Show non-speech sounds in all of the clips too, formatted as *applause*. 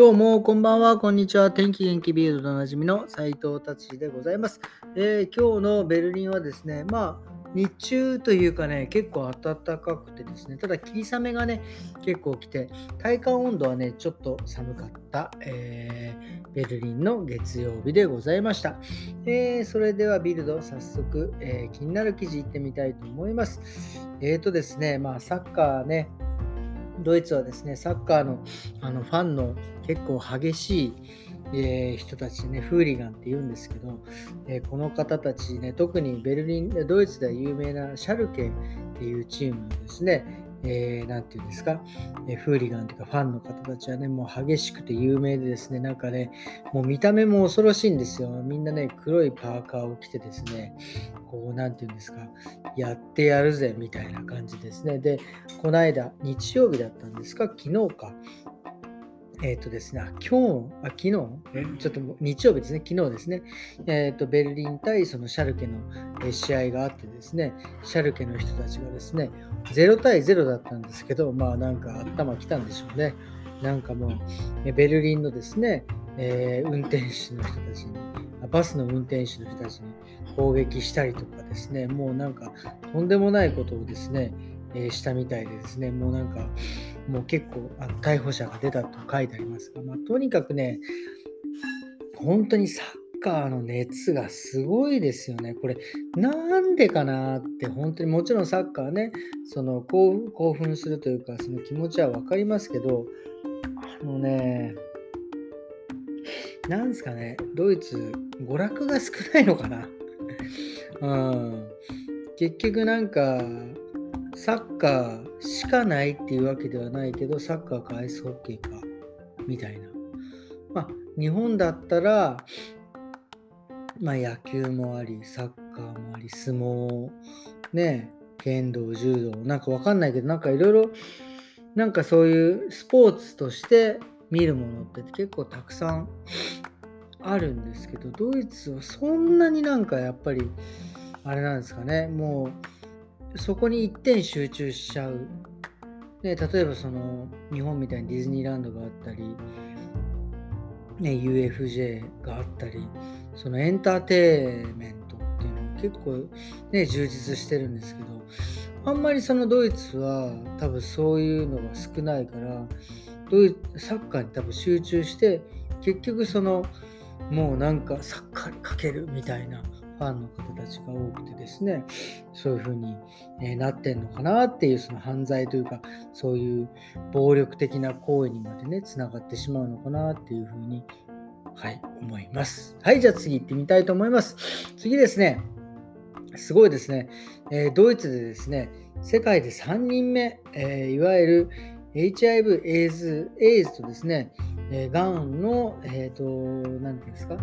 どうも、こんばんは、こんにちは。天気元気ビールドおなじみの斉藤達でございます、えー、今日のベルリンはですね、まあ、日中というかね、結構暖かくてですね、ただ霧雨がね、結構来て、体感温度はね、ちょっと寒かった、えー、ベルリンの月曜日でございました。えー、それではビルド、早速、え気になる記事いってみたいと思います。えっ、とですね、まあ、サッカーね、ドイツはですね、サッカーのあのファンの結構激しい、えー、人たちね、フーリガンって言うんですけど、えー、この方たちね、特にベルリン、ドイツでは有名なシャルケっていうチームですね、えー、て言うんですか、えー、フーリガンというかファンの方たちはね、もう激しくて有名でですね、なんかね、もう見た目も恐ろしいんですよ。みんなね、黒いパーカーを着てですね、こう、なんて言うんですか、やってやるぜみたいな感じですね。で、この間、日曜日だったんですか、昨日か、えっ、ー、とですね、今日、あ、昨日、ちょっと日曜日ですね、昨日ですね、えっ、ー、と、ベルリン対そのシャルケの試合があってですね、シャルケの人たちがですね、0対0だったんですけど、まあなんか頭きたんでしょうね。なんかもう、ベルリンのですね、えー、運転手の人たちに、バスの運転手の人たちに攻撃したりとかですね、もうなんかとんでもないことをですね、えー、したみたいでですね、もうなんか、もう結構あの逮捕者が出たと書いてありますが、まあ、とにかくね、本当にサッカーの熱がすごいですよね。これ、なんでかなって、本当にもちろんサッカーね、その興奮するというか、その気持ちは分かりますけど、あのね、なんですかね、ドイツ、娯楽が少ないのかな。うん、結局なんか、サッカーしかないっていうわけではないけど、サッカーかアイスホッケーか、みたいな。まあ、日本だったら、まあ、野球もあり、サッカーもあり、相撲、ね、剣道、柔道、なんかわかんないけど、なんかいろいろ、なんかそういうスポーツとして見るものって結構たくさんあるんですけど、ドイツはそんなになんかやっぱり、あれなんですかね、もう、そこに一点集中しちゃう。ね、例えばその日本みたいにディズニーランドがあったり、ね、UFJ があったり、そのエンターテインメントっていうのは結構ね、充実してるんですけど、あんまりそのドイツは多分そういうのが少ないから、ドイサッカーに多分集中して、結局そのもうなんかサッカーにかけるみたいなファンの方たちが多くてですね、そういう風に、えなってんのかなっていうその犯罪というか、そういう暴力的な行為にまでね、つながってしまうのかなっていう風に、はい、思います。はい、じゃあ次行ってみたいと思います。次ですね、すごいですね、えー、ドイツでですね、世界で3人目、えー、いわゆる HIV、エイズ、エイズとですね、えー、がんの、え、ー、と、何て言うんですか、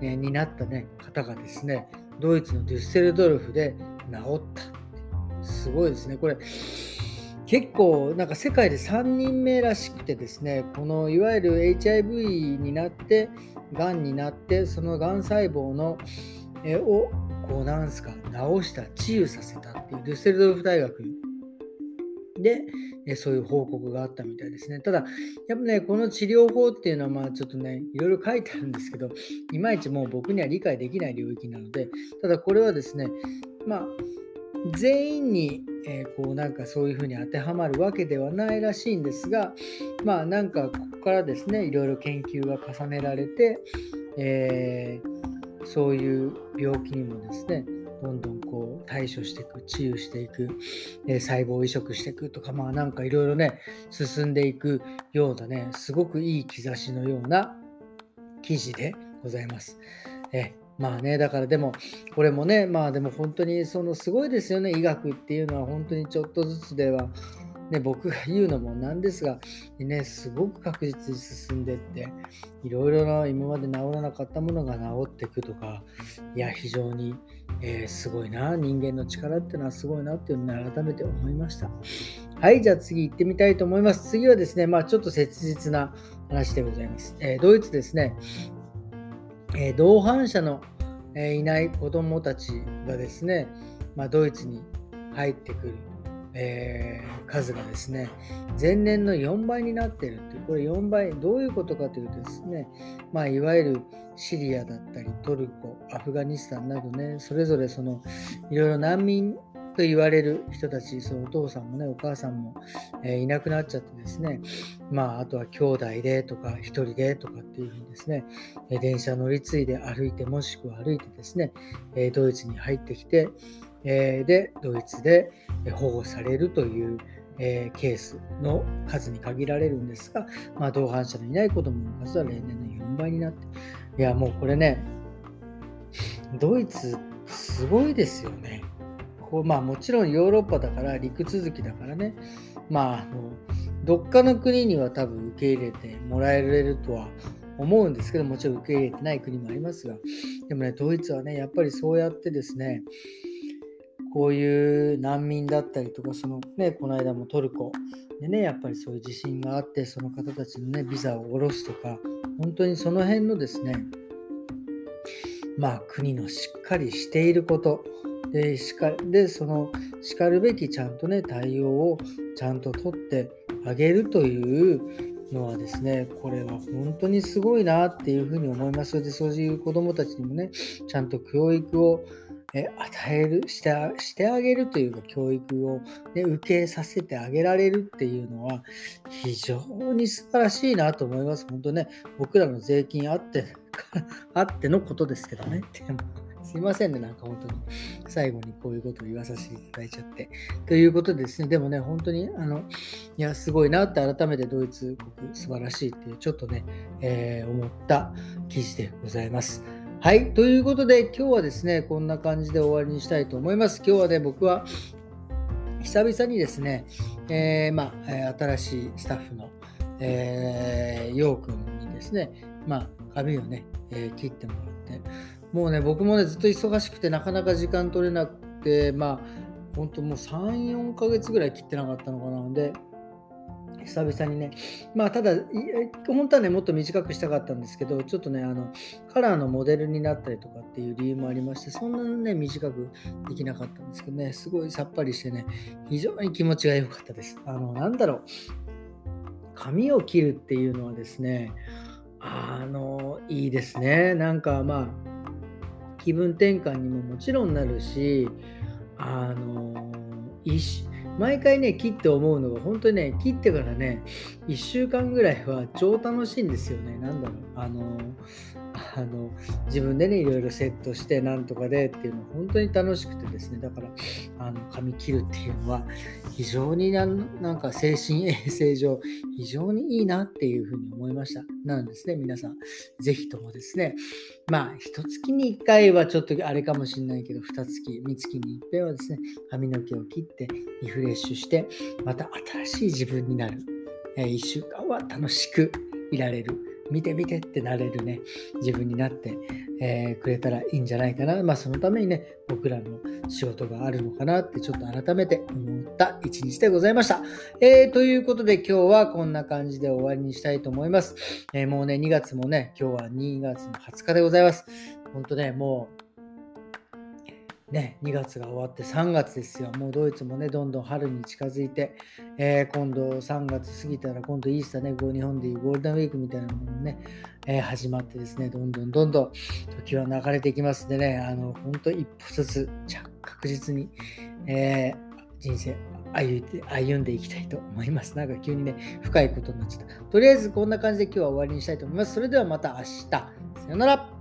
えー、になったね、方がですね、ドイツのデュッセルドルフで治ったすごいですね。これ、結構なんか世界で3人目らしくてですね、このいわゆる HIV になって、がんになって、そのがん細胞の、えをこうなんすか治した治癒させたっていうデュッセルドルフ大学で、えそういう報告があったみたいですね。ただ、やっぱね、この治療法っていうのは、まあちょっとね、いろいろ書いてあるんですけど、いまいちもう僕には理解できない領域なので、ただこれはですね、まあ、全員に、えー、こうなんかそういうふうに当てはまるわけではないらしいんですが、まあなんかここからですね、いろいろ研究が重ねられて、えー、そういう病気にもですね、どんどんこう対処していく、治癒していく、えー、細胞移植していくとか、まあなんかいろいろね、進んでいくようなね、すごくいい兆しのような記事でございます。えまあね、だからでも、これもね、まあでも本当にそのすごいですよね、医学っていうのは本当にちょっとずつでは、ね、僕が言うのもなんですが、ね、すごく確実に進んでいって、いろいろな今まで治らなかったものが治っていくとか、いや、非常にえー、すごいな、人間の力っていうのはすごいなっていうのを改めて思いました。はい、じゃあ次行ってみたいと思います。次はですね、まあちょっと切実な話でございます。えー、ドイツですね、えー、同伴者の、えいない子供たちがですね、まあ、ドイツに入ってくるえー、数がですね、前年の4倍になっているという、これ4倍、どういうことかというとですね、まあ、いわゆるシリアだったり、トルコ、アフガニスタンなどね、それぞれそのいろいろ難民と言われる人たち、そのお父さんもね、お母さんも、えー、いなくなっちゃってですね、まあ、あとは兄弟でとか、一人でとかっていうふうにですね、電車乗り継いで歩いて、もしくは歩いてですね、ドイツに入ってきて、えで、ドイツで保護されるという、えケースの数に限られるんですが、まあ、同伴者のいない子供の数は例年の4倍になって、いや、もうこれね、ドイツ、すごいですよね。こうまあ、もちろんヨーロッパだから陸続きだからね、まあ、あのどっかの国には多分受け入れてもらえるとは思うんですけどもちろん受け入れてない国もありますがでもねドイツはねやっぱりそうやってですねこういう難民だったりとかそのねこの間もトルコ。でねやっぱりそういう地震があってその方たちのねビザを下ろすとか本当にその辺のですねまあ国のしっかりしていること。でしかでそのしかるべきちゃんとね対応をちゃんと取ってあげるというのはですねこれは本当にすごいなっていうふうに思います。でそういう子どもたちにもねちゃんと教育をえ与えるしてしてあげるというか教育を、ね、受けさせてあげられるっていうのは非常に素晴らしいなと思います。本当ね僕らの税金あって *laughs* あってのことですけどね。*laughs* でもすいませんね、なんか本当に。最後にこういうことを言わさせていただいちゃって。ということですね、でもね、本当に、あの、いや、すごいなって改めてドイツ国素晴らしいっていう、ちょっとね、えー、思った記事でございます。はい。ということで、今日はですね、こんな感じで終わりにしたいと思います。今日はね、僕は、久々にですね、えー、まあ、新しいスタッフの、えー、ようくんにですね、まあ、髪をね、えー、切ってもらって、もうね、僕もね、ずっと忙しくて、なかなか時間取れなくて、まあ、本当もう3、4ヶ月ぐらい切ってなかったのかなので、久々にね、まあ、ただ、本当はね、もっと短くしたかったんですけど、ちょっとね、あの、カラーのモデルになったりとかっていう理由もありまして、そんなにね、短くできなかったんですけどね、すごいさっぱりしてね、非常に気持ちが良かったです。あの、なんだろう、髪を切るっていうのはですね、あの、いいですね。なんかまあ、気分転換にももちろんなるし、あの毎回ね、切って思うのが、本当にね、切ってからね、1週間ぐらいは超楽しいんですよね。なんだろう。あのあの自分でねいろいろセットしてなんとかでっていうのは本当に楽しくてですね。だからあの髪切るっていうのは非常になんか精神衛生上非常にいいなっていうふうに思いました。なんですね皆さん。是非ともですね。まあ一月に1回はちょっとあれかもしれないけど2月3月に1回はですね髪の毛を切ってリフレッシュしてまた新しい自分になる。1週間は楽しくいられる。見て見てってなれるね、自分になって、えー、くれたらいいんじゃないかな。まあそのためにね、僕らの仕事があるのかなってちょっと改めて思った一日でございました。えー、ということで今日はこんな感じで終わりにしたいと思います。えー、もうね、2月もね、今日は2月の20日でございます。本当ね、もうね、2月が終わって3月ですよ。もうドイツもね、どんどん春に近づいて、えー、今度3月過ぎたら、今度イースターね、日本でいうゴールデンウィークみたいなものもね、えー、始まってですね、どんどんどんどん時は流れていきますんでね、あの、本当一歩ずつ確実に、えー、人生歩歩んでいきたいと思います。なんか急にね、深いことになっちゃった。とりあえずこんな感じで今日は終わりにしたいと思います。それではまた明日。さよなら。